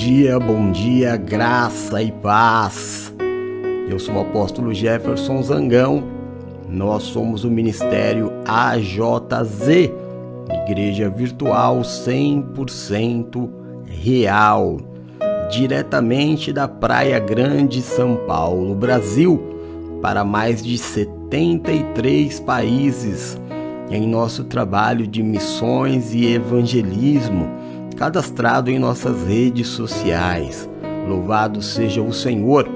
dia, bom dia, graça e paz. Eu sou o apóstolo Jefferson Zangão. Nós somos o ministério AJZ, Igreja Virtual 100% Real, diretamente da Praia Grande, São Paulo, Brasil, para mais de 73 países em nosso trabalho de missões e evangelismo cadastrado em nossas redes sociais. Louvado seja o Senhor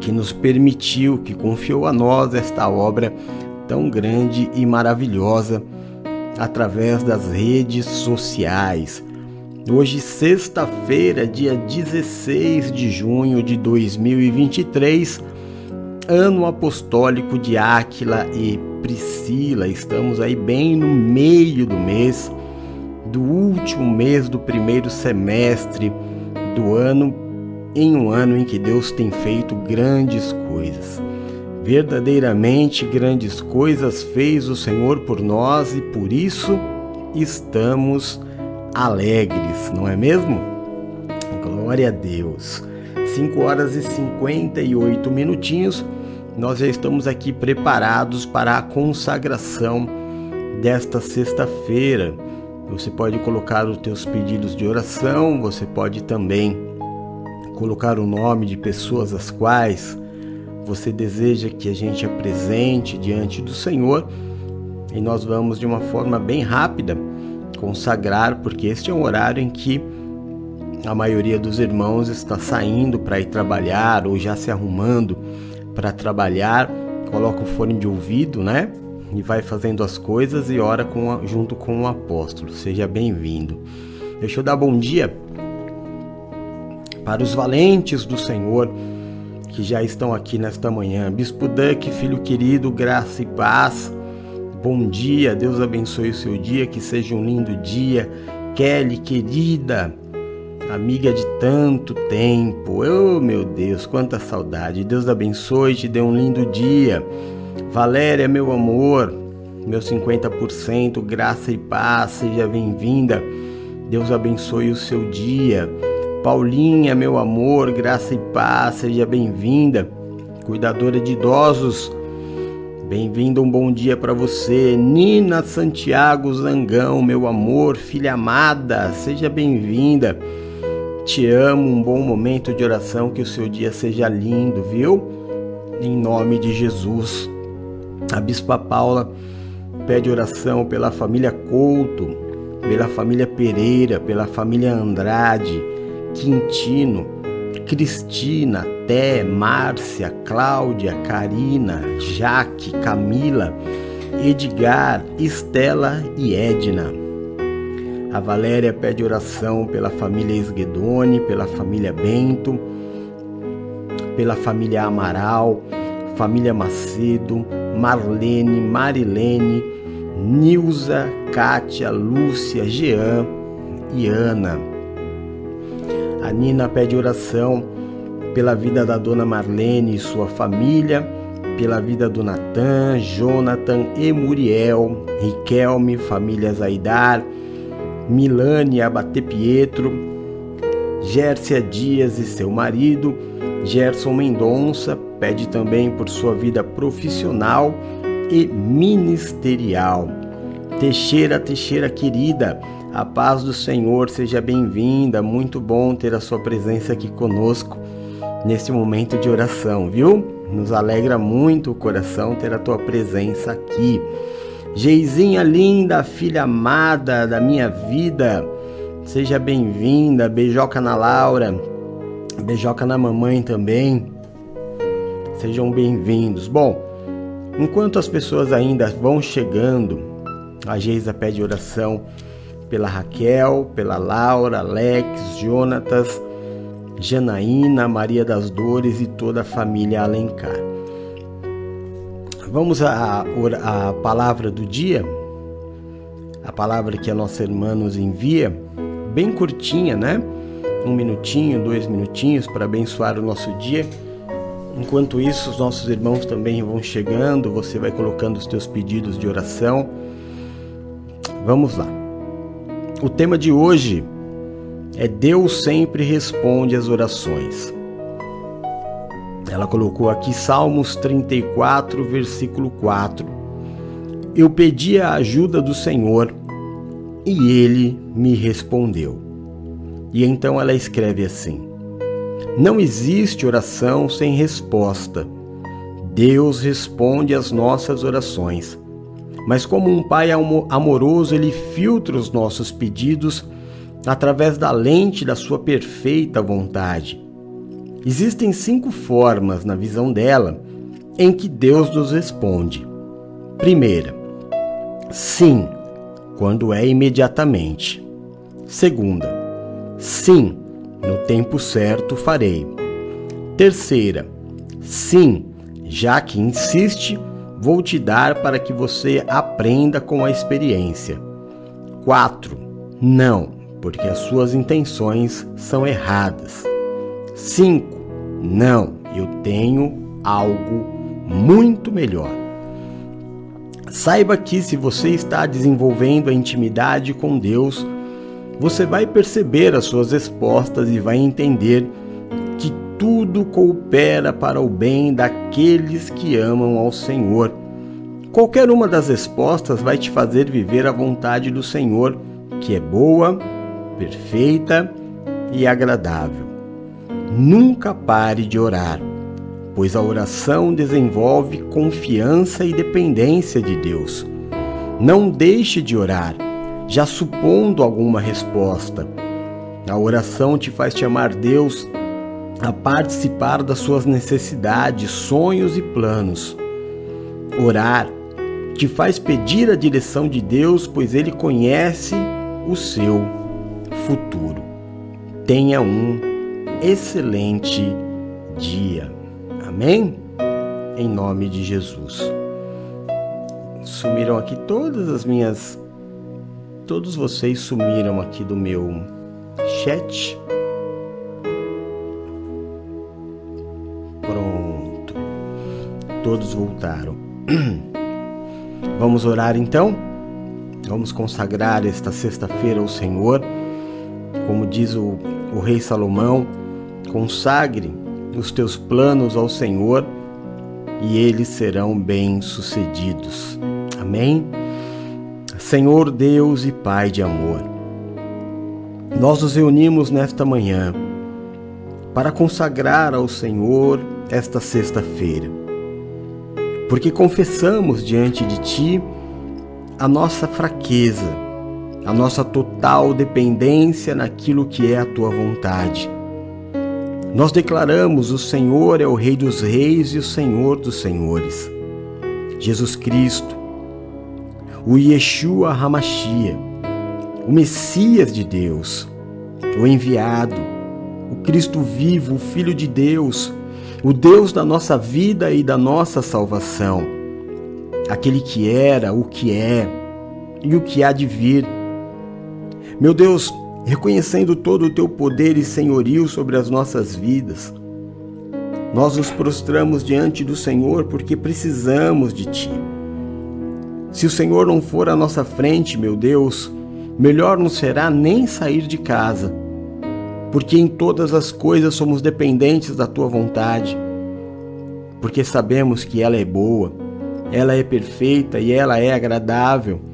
que nos permitiu, que confiou a nós esta obra tão grande e maravilhosa através das redes sociais. Hoje, sexta-feira, dia 16 de junho de 2023, ano apostólico de Áquila e Priscila. Estamos aí bem no meio do mês do último mês do primeiro semestre do ano, em um ano em que Deus tem feito grandes coisas. Verdadeiramente grandes coisas fez o Senhor por nós e por isso estamos alegres, não é mesmo? Glória a Deus. 5 horas e 58 minutinhos, nós já estamos aqui preparados para a consagração desta sexta-feira você pode colocar os teus pedidos de oração, você pode também colocar o nome de pessoas às quais você deseja que a gente apresente diante do Senhor. E nós vamos de uma forma bem rápida consagrar, porque este é um horário em que a maioria dos irmãos está saindo para ir trabalhar ou já se arrumando para trabalhar, coloca o fone de ouvido, né? E vai fazendo as coisas e ora com a, junto com o apóstolo. Seja bem-vindo. Deixa eu dar bom dia para os valentes do Senhor que já estão aqui nesta manhã. Bispo Duck, filho querido, graça e paz. Bom dia, Deus abençoe o seu dia, que seja um lindo dia. Kelly, querida, amiga de tanto tempo. Oh, meu Deus, quanta saudade. Deus abençoe, te dê um lindo dia. Valéria, meu amor, meu 50%, graça e paz, seja bem-vinda. Deus abençoe o seu dia. Paulinha, meu amor, graça e paz, seja bem-vinda. Cuidadora de idosos, bem-vinda, um bom dia para você. Nina Santiago Zangão, meu amor, filha amada, seja bem-vinda. Te amo, um bom momento de oração, que o seu dia seja lindo, viu? Em nome de Jesus. A Bispa Paula pede oração pela família Couto, pela família Pereira, pela família Andrade, Quintino, Cristina, Té, Márcia, Cláudia, Karina, Jaque, Camila, Edgar, Estela e Edna. A Valéria pede oração pela família Esguedone, pela família Bento, pela família Amaral, família Macedo, Marlene, Marilene, Nilza, Kátia, Lúcia, Jean e Ana. A Nina pede oração pela vida da dona Marlene e sua família, pela vida do Natan, Jonathan e Muriel, Riquelme, família Zaidar, Milane Abate Pietro, Gércia Dias e seu marido, Gerson Mendonça, pede também por sua vida profissional e ministerial. Teixeira, Teixeira querida, a paz do Senhor seja bem-vinda. Muito bom ter a sua presença aqui conosco nesse momento de oração, viu? Nos alegra muito o coração ter a tua presença aqui. Geizinha linda, filha amada da minha vida, seja bem-vinda. Beijoca na Laura, beijoca na mamãe também. Sejam bem-vindos. Bom, enquanto as pessoas ainda vão chegando, a Geisa pede oração pela Raquel, pela Laura, Alex, Jonatas, Janaína, Maria das Dores e toda a família Alencar. Vamos à, à palavra do dia, a palavra que a nossa irmã nos envia, bem curtinha, né? Um minutinho, dois minutinhos para abençoar o nosso dia. Enquanto isso, os nossos irmãos também vão chegando, você vai colocando os teus pedidos de oração. Vamos lá. O tema de hoje é Deus sempre responde às orações. Ela colocou aqui Salmos 34, versículo 4. Eu pedi a ajuda do Senhor e ele me respondeu. E então ela escreve assim: Não existe oração sem resposta. Deus responde às nossas orações. Mas, como um pai amoroso, ele filtra os nossos pedidos através da lente da sua perfeita vontade. Existem cinco formas, na visão dela, em que Deus nos responde. Primeira, sim, quando é imediatamente. Segunda, sim, no tempo certo farei. Terceira, sim, já que insiste, vou te dar para que você aprenda com a experiência. 4. Não, porque as suas intenções são erradas. 5. Não, eu tenho algo muito melhor. Saiba que se você está desenvolvendo a intimidade com Deus, você vai perceber as suas respostas e vai entender que tudo coopera para o bem daqueles que amam ao Senhor. Qualquer uma das respostas vai te fazer viver a vontade do Senhor, que é boa, perfeita e agradável. Nunca pare de orar pois a oração desenvolve confiança e dependência de Deus. Não deixe de orar, já supondo alguma resposta. A oração te faz chamar Deus a participar das suas necessidades, sonhos e planos. Orar te faz pedir a direção de Deus, pois Ele conhece o seu futuro. Tenha um excelente dia. Amém? Em nome de Jesus. Sumiram aqui todas as minhas. Todos vocês sumiram aqui do meu chat. Pronto. Todos voltaram. Vamos orar então? Vamos consagrar esta sexta-feira ao Senhor. Como diz o, o rei Salomão, consagre os teus planos ao Senhor e eles serão bem-sucedidos. Amém? Senhor Deus e Pai de amor, nós nos reunimos nesta manhã para consagrar ao Senhor esta sexta-feira, porque confessamos diante de Ti a nossa fraqueza, a nossa total dependência naquilo que é a Tua vontade nós declaramos: o Senhor é o Rei dos Reis e o Senhor dos Senhores. Jesus Cristo, o Yeshua Hamashia, o Messias de Deus, o enviado, o Cristo vivo, o Filho de Deus, o Deus da nossa vida e da nossa salvação, aquele que era, o que é e o que há de vir. Meu Deus, reconhecendo todo o teu poder e senhorio sobre as nossas vidas. Nós nos prostramos diante do Senhor porque precisamos de ti. Se o Senhor não for à nossa frente, meu Deus, melhor não será nem sair de casa, porque em todas as coisas somos dependentes da tua vontade, porque sabemos que ela é boa, ela é perfeita e ela é agradável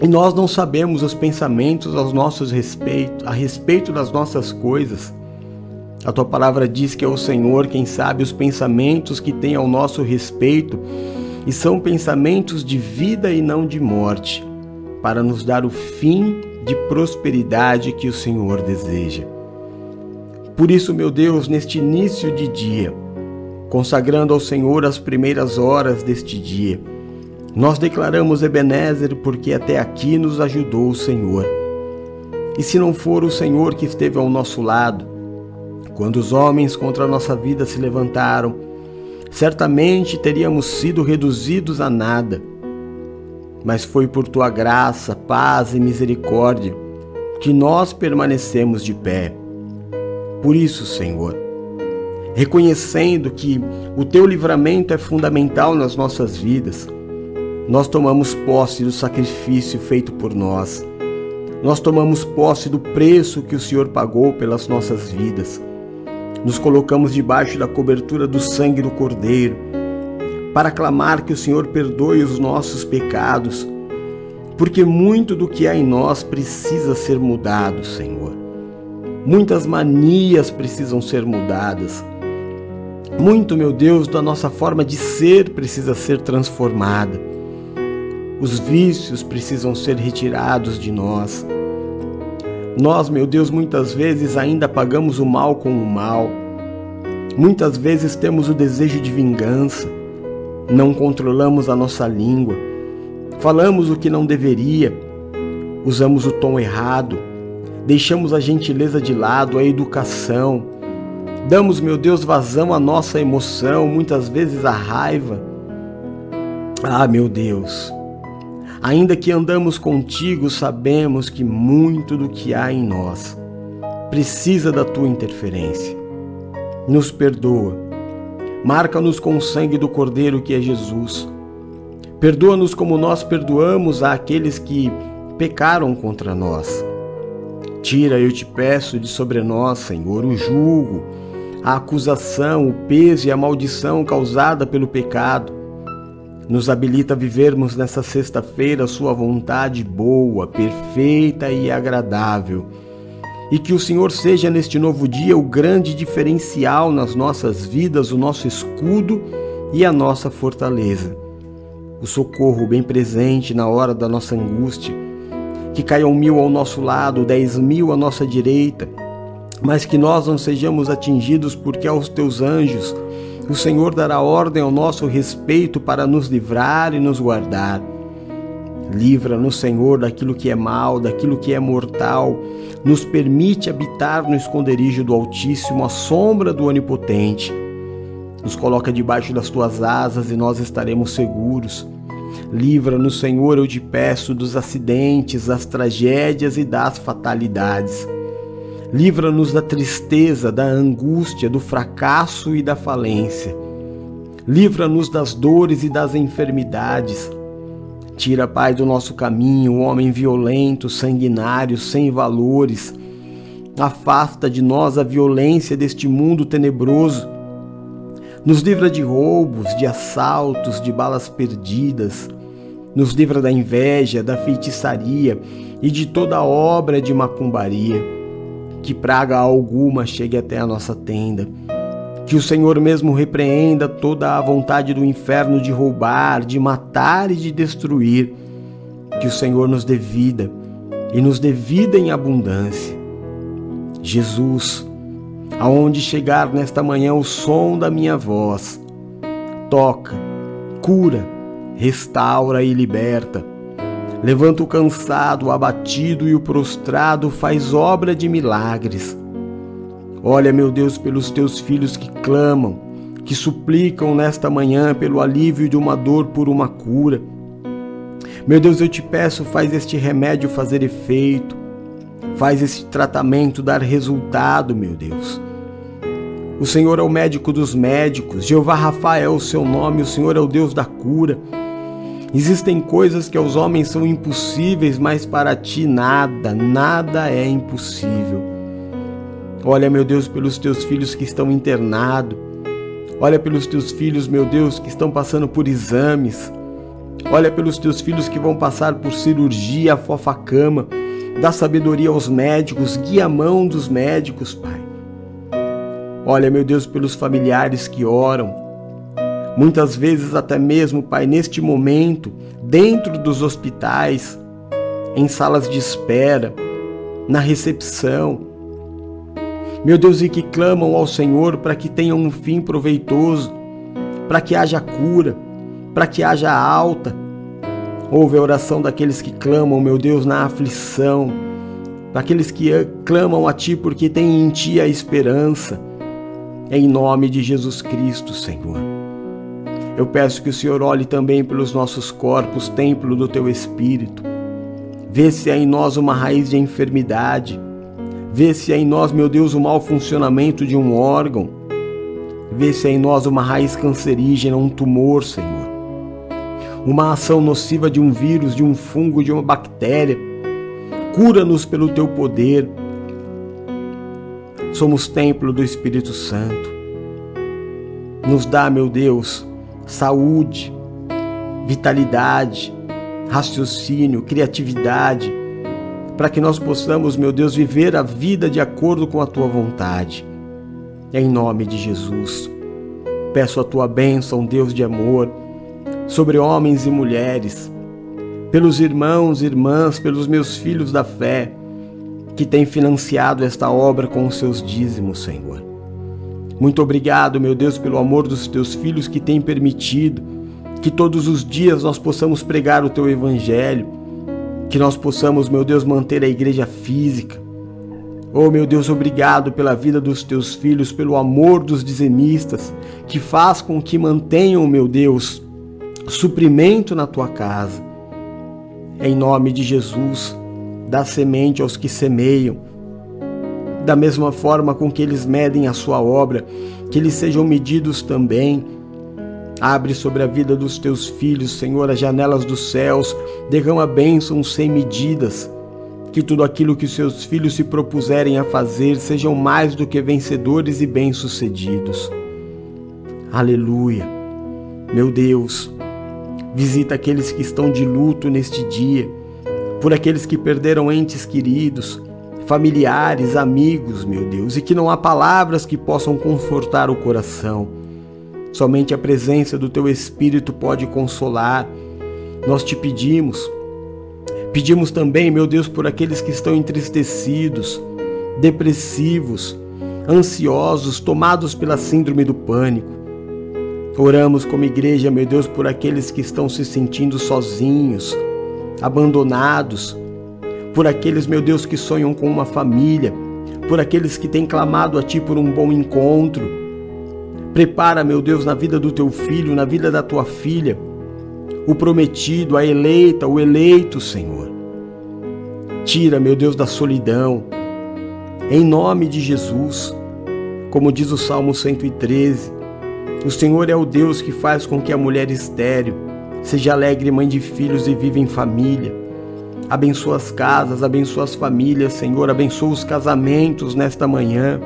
e nós não sabemos os pensamentos aos nossos respeito, a respeito das nossas coisas. A tua palavra diz que é o Senhor quem sabe os pensamentos que tem ao nosso respeito, e são pensamentos de vida e não de morte, para nos dar o fim de prosperidade que o Senhor deseja. Por isso, meu Deus, neste início de dia, consagrando ao Senhor as primeiras horas deste dia, nós declaramos Ebenezer porque até aqui nos ajudou o Senhor. E se não for o Senhor que esteve ao nosso lado, quando os homens contra a nossa vida se levantaram, certamente teríamos sido reduzidos a nada. Mas foi por tua graça, paz e misericórdia que nós permanecemos de pé. Por isso, Senhor, reconhecendo que o teu livramento é fundamental nas nossas vidas, nós tomamos posse do sacrifício feito por nós. Nós tomamos posse do preço que o Senhor pagou pelas nossas vidas. Nos colocamos debaixo da cobertura do sangue do Cordeiro para clamar que o Senhor perdoe os nossos pecados, porque muito do que há em nós precisa ser mudado, Senhor. Muitas manias precisam ser mudadas. Muito, meu Deus, da nossa forma de ser precisa ser transformada. Os vícios precisam ser retirados de nós. Nós, meu Deus, muitas vezes ainda pagamos o mal com o mal. Muitas vezes temos o desejo de vingança. Não controlamos a nossa língua. Falamos o que não deveria. Usamos o tom errado. Deixamos a gentileza de lado, a educação. Damos, meu Deus, vazão à nossa emoção, muitas vezes à raiva. Ah, meu Deus, Ainda que andamos contigo, sabemos que muito do que há em nós precisa da tua interferência. Nos perdoa. Marca-nos com o sangue do Cordeiro que é Jesus. Perdoa-nos como nós perdoamos àqueles que pecaram contra nós. Tira, eu te peço, de sobre nós, Senhor, o julgo, a acusação, o peso e a maldição causada pelo pecado nos habilita a vivermos nessa sexta-feira Sua vontade boa, perfeita e agradável. E que o Senhor seja neste novo dia o grande diferencial nas nossas vidas, o nosso escudo e a nossa fortaleza. O socorro bem presente na hora da nossa angústia. Que caiam mil ao nosso lado, dez mil à nossa direita, mas que nós não sejamos atingidos porque aos teus anjos o Senhor dará ordem ao nosso respeito para nos livrar e nos guardar. Livra-nos, Senhor, daquilo que é mal, daquilo que é mortal. Nos permite habitar no esconderijo do Altíssimo, à sombra do Onipotente. Nos coloca debaixo das tuas asas e nós estaremos seguros. Livra-nos, Senhor, eu te peço, dos acidentes, das tragédias e das fatalidades. Livra-nos da tristeza, da angústia, do fracasso e da falência. Livra-nos das dores e das enfermidades. Tira, Pai, do nosso caminho o homem violento, sanguinário, sem valores. Afasta de nós a violência deste mundo tenebroso. Nos livra de roubos, de assaltos, de balas perdidas. Nos livra da inveja, da feitiçaria e de toda obra de macumbaria que praga alguma chegue até a nossa tenda. Que o Senhor mesmo repreenda toda a vontade do inferno de roubar, de matar e de destruir. Que o Senhor nos dê vida e nos dê vida em abundância. Jesus, aonde chegar nesta manhã o som da minha voz, toca, cura, restaura e liberta Levanta o cansado, o abatido e o prostrado, faz obra de milagres. Olha, meu Deus, pelos teus filhos que clamam, que suplicam nesta manhã pelo alívio de uma dor por uma cura. Meu Deus, eu te peço, faz este remédio fazer efeito, faz este tratamento dar resultado, meu Deus. O Senhor é o médico dos médicos, Jeová Rafael é o seu nome, o Senhor é o Deus da cura. Existem coisas que aos homens são impossíveis, mas para ti nada, nada é impossível. Olha, meu Deus, pelos teus filhos que estão internados. Olha pelos teus filhos, meu Deus, que estão passando por exames. Olha pelos teus filhos que vão passar por cirurgia, fofa-cama. Dá sabedoria aos médicos, guia a mão dos médicos, Pai. Olha, meu Deus, pelos familiares que oram, Muitas vezes, até mesmo, Pai, neste momento, dentro dos hospitais, em salas de espera, na recepção. Meu Deus, e que clamam ao Senhor para que tenham um fim proveitoso, para que haja cura, para que haja alta. Ouve a oração daqueles que clamam, meu Deus, na aflição, daqueles que clamam a Ti porque têm em Ti a esperança. Em nome de Jesus Cristo, Senhor. Eu peço que o Senhor olhe também pelos nossos corpos, templo do teu Espírito. Vê se há em nós uma raiz de enfermidade. Vê se há em nós, meu Deus, o mau funcionamento de um órgão. Vê se há em nós uma raiz cancerígena, um tumor, Senhor. Uma ação nociva de um vírus, de um fungo, de uma bactéria. Cura-nos pelo teu poder. Somos templo do Espírito Santo. Nos dá, meu Deus, saúde, vitalidade, raciocínio, criatividade, para que nós possamos, meu Deus, viver a vida de acordo com a tua vontade. Em nome de Jesus. Peço a tua bênção, Deus de amor, sobre homens e mulheres, pelos irmãos e irmãs, pelos meus filhos da fé, que têm financiado esta obra com os seus dízimos, Senhor. Muito obrigado, meu Deus, pelo amor dos teus filhos que têm permitido que todos os dias nós possamos pregar o teu evangelho, que nós possamos, meu Deus, manter a igreja física. Oh, meu Deus, obrigado pela vida dos teus filhos, pelo amor dos dizemistas, que faz com que mantenham, meu Deus, suprimento na tua casa. Em nome de Jesus, dá semente aos que semeiam, da mesma forma com que eles medem a sua obra, que eles sejam medidos também. Abre sobre a vida dos teus filhos, Senhor, as janelas dos céus, derrama bênçãos sem medidas. Que tudo aquilo que seus filhos se propuserem a fazer sejam mais do que vencedores e bem-sucedidos. Aleluia. Meu Deus, visita aqueles que estão de luto neste dia, por aqueles que perderam entes queridos, familiares, amigos, meu Deus, e que não há palavras que possam confortar o coração. Somente a presença do Teu Espírito pode consolar. Nós te pedimos. Pedimos também, meu Deus, por aqueles que estão entristecidos, depressivos, ansiosos, tomados pela síndrome do pânico. Oramos como igreja, meu Deus, por aqueles que estão se sentindo sozinhos, abandonados, por aqueles, meu Deus, que sonham com uma família, por aqueles que têm clamado a Ti por um bom encontro. Prepara, meu Deus, na vida do teu filho, na vida da tua filha, o prometido, a eleita, o eleito, Senhor. Tira, meu Deus, da solidão, em nome de Jesus, como diz o Salmo 113. O Senhor é o Deus que faz com que a mulher estéril seja alegre mãe de filhos e viva em família. Abençoa as casas, abençoa as famílias, Senhor, abençoa os casamentos nesta manhã.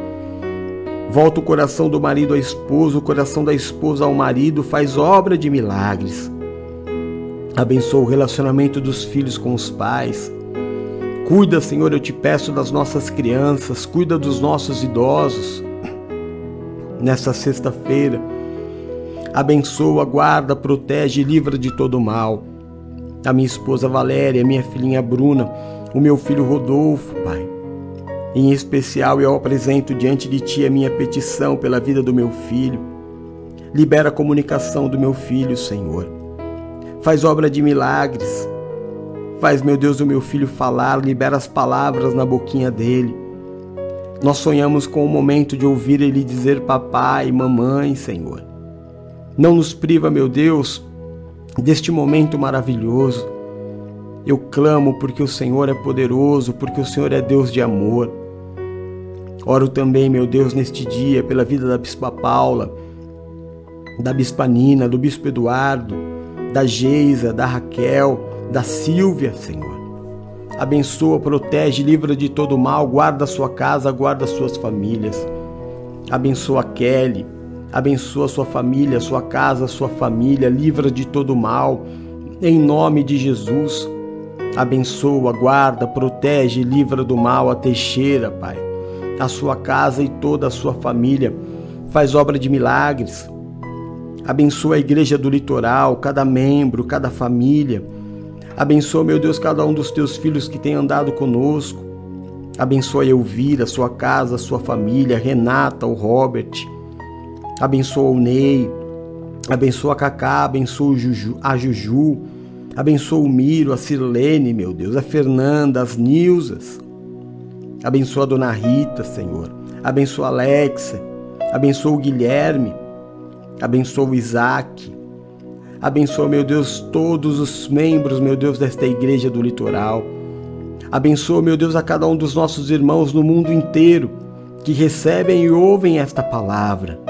Volta o coração do marido à esposa, o coração da esposa ao marido, faz obra de milagres. Abençoa o relacionamento dos filhos com os pais. Cuida, Senhor, eu te peço das nossas crianças, cuida dos nossos idosos. Nesta sexta-feira, abençoa, guarda, protege e livra de todo mal a minha esposa Valéria, a minha filhinha Bruna, o meu filho Rodolfo, Pai. Em especial, eu apresento diante de Ti a minha petição pela vida do meu filho. Libera a comunicação do meu filho, Senhor. Faz obra de milagres. Faz, meu Deus, o meu filho falar, libera as palavras na boquinha dele. Nós sonhamos com o momento de ouvir ele dizer papai, mamãe, Senhor. Não nos priva, meu Deus, deste momento maravilhoso. Eu clamo porque o Senhor é poderoso, porque o Senhor é Deus de amor. Oro também, meu Deus, neste dia pela vida da Bispa Paula, da Bispa Nina, do Bispo Eduardo, da Geisa, da Raquel, da Silvia, Senhor. Abençoa, protege, livra de todo mal, guarda sua casa, guarda as suas famílias. Abençoa Kelly, Abençoa sua família, sua casa, sua família, livra de todo mal. Em nome de Jesus. Abençoa, guarda, protege, livra do mal a Teixeira, Pai. A sua casa e toda a sua família. Faz obra de milagres. Abençoa a igreja do litoral, cada membro, cada família. Abençoa, meu Deus, cada um dos teus filhos que tem andado conosco. Abençoa a Elvira, sua casa, sua família, Renata, o Robert abençoa o Ney, abençoa a Cacá, abençoa a Juju, abençoa o Miro, a Sirlene, meu Deus, a Fernanda, as Nilzas, abençoa a Dona Rita, Senhor, abençoa a Alexa, abençoa o Guilherme, abençoa o Isaac, abençoa, meu Deus, todos os membros, meu Deus, desta igreja do litoral, abençoa, meu Deus, a cada um dos nossos irmãos no mundo inteiro que recebem e ouvem esta palavra.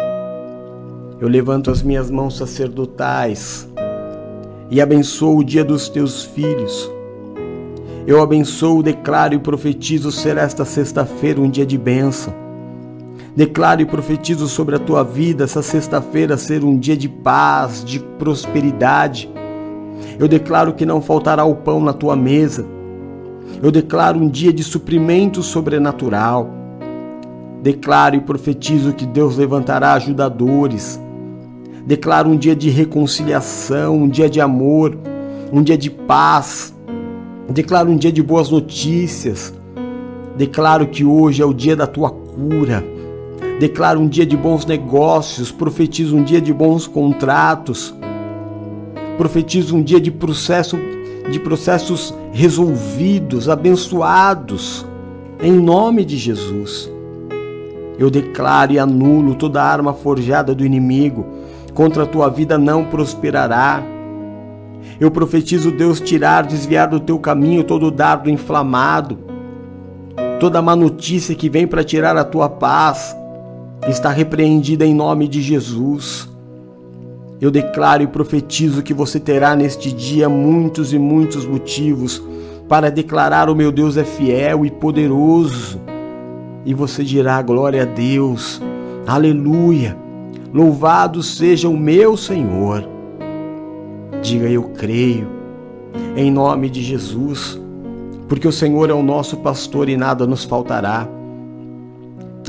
Eu levanto as minhas mãos sacerdotais e abençoo o dia dos teus filhos. Eu abençoo, declaro e profetizo ser esta sexta-feira um dia de bênção. Declaro e profetizo sobre a tua vida essa sexta-feira ser um dia de paz, de prosperidade. Eu declaro que não faltará o pão na tua mesa. Eu declaro um dia de suprimento sobrenatural. Declaro e profetizo que Deus levantará ajudadores. Declaro um dia de reconciliação, um dia de amor, um dia de paz. Declaro um dia de boas notícias. Declaro que hoje é o dia da tua cura. Declaro um dia de bons negócios. Profetizo um dia de bons contratos. Profetizo um dia de processo de processos resolvidos, abençoados, em nome de Jesus. Eu declaro e anulo toda arma forjada do inimigo, contra a tua vida não prosperará. Eu profetizo Deus tirar, desviar do teu caminho todo dardo inflamado, toda má notícia que vem para tirar a tua paz, está repreendida em nome de Jesus. Eu declaro e profetizo que você terá neste dia muitos e muitos motivos para declarar: O meu Deus é fiel e poderoso. E você dirá: Glória a Deus, aleluia, louvado seja o meu Senhor. Diga: Eu creio, em nome de Jesus, porque o Senhor é o nosso pastor e nada nos faltará.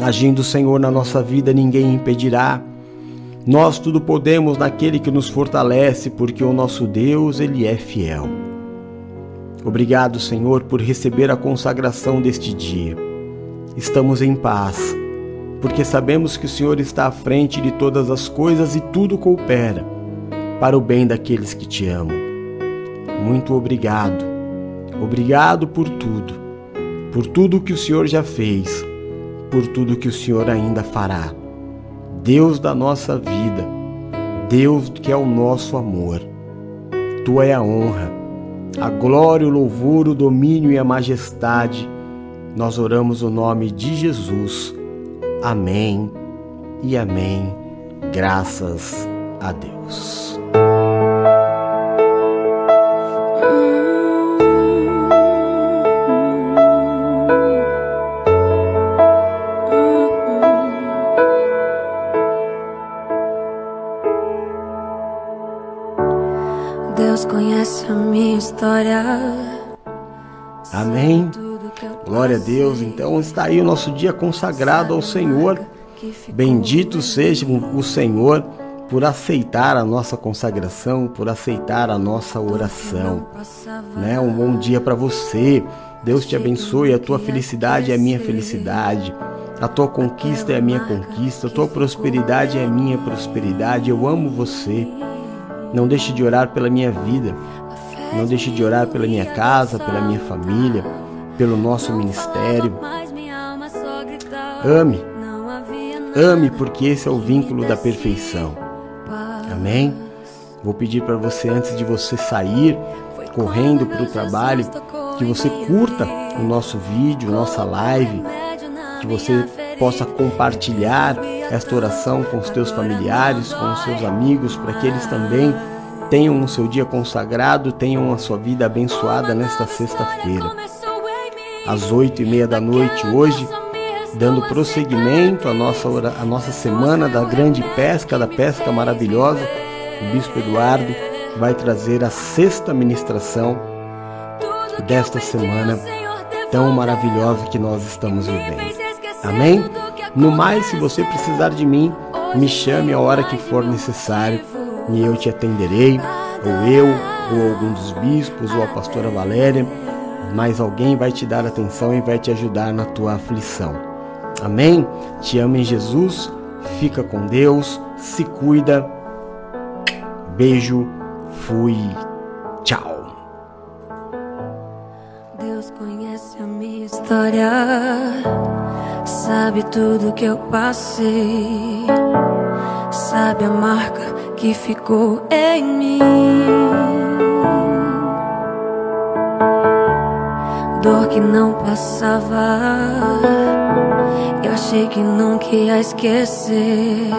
Agindo o Senhor na nossa vida, ninguém impedirá. Nós tudo podemos naquele que nos fortalece, porque o nosso Deus, ele é fiel. Obrigado, Senhor, por receber a consagração deste dia. Estamos em paz, porque sabemos que o Senhor está à frente de todas as coisas e tudo coopera para o bem daqueles que te amam. Muito obrigado. Obrigado por tudo. Por tudo que o Senhor já fez, por tudo que o Senhor ainda fará. Deus da nossa vida, Deus que é o nosso amor. Tu é a honra, a glória, o louvor, o domínio e a majestade. Nós oramos o nome de Jesus. Amém e amém. Graças a Deus. Deus conhece a minha história. Glória a Deus. Então está aí o nosso dia consagrado ao Senhor. Bendito seja o Senhor por aceitar a nossa consagração, por aceitar a nossa oração. Né? Um bom dia para você. Deus te abençoe. A tua felicidade é a minha felicidade. A tua conquista é a minha conquista. A tua prosperidade é a minha prosperidade. Eu amo você. Não deixe de orar pela minha vida. Não deixe de orar pela minha casa, pela minha família, pelo nosso ministério. Ame. Ame, porque esse é o vínculo da perfeição. Amém? Vou pedir para você, antes de você sair correndo para o trabalho, que você curta o nosso vídeo, nossa live, que você possa compartilhar esta oração com os teus familiares, com os seus amigos, para que eles também tenham o seu dia consagrado, tenham a sua vida abençoada nesta sexta-feira. Às oito e meia da noite hoje, dando prosseguimento à nossa, à nossa semana da grande pesca, da pesca maravilhosa, o Bispo Eduardo vai trazer a sexta ministração desta semana tão maravilhosa que nós estamos vivendo. Amém? No mais, se você precisar de mim, me chame a hora que for necessário e eu te atenderei, ou eu, ou algum dos bispos, ou a pastora Valéria, mas alguém vai te dar atenção e vai te ajudar na tua aflição. Amém? Te amo em Jesus, fica com Deus, se cuida. Beijo, fui, tchau. Deus conhece a minha história sabe tudo que eu passei, sabe a marca que ficou em mim. Dor que não passava, eu achei que nunca ia esquecer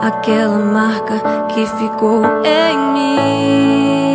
aquela marca que ficou em mim.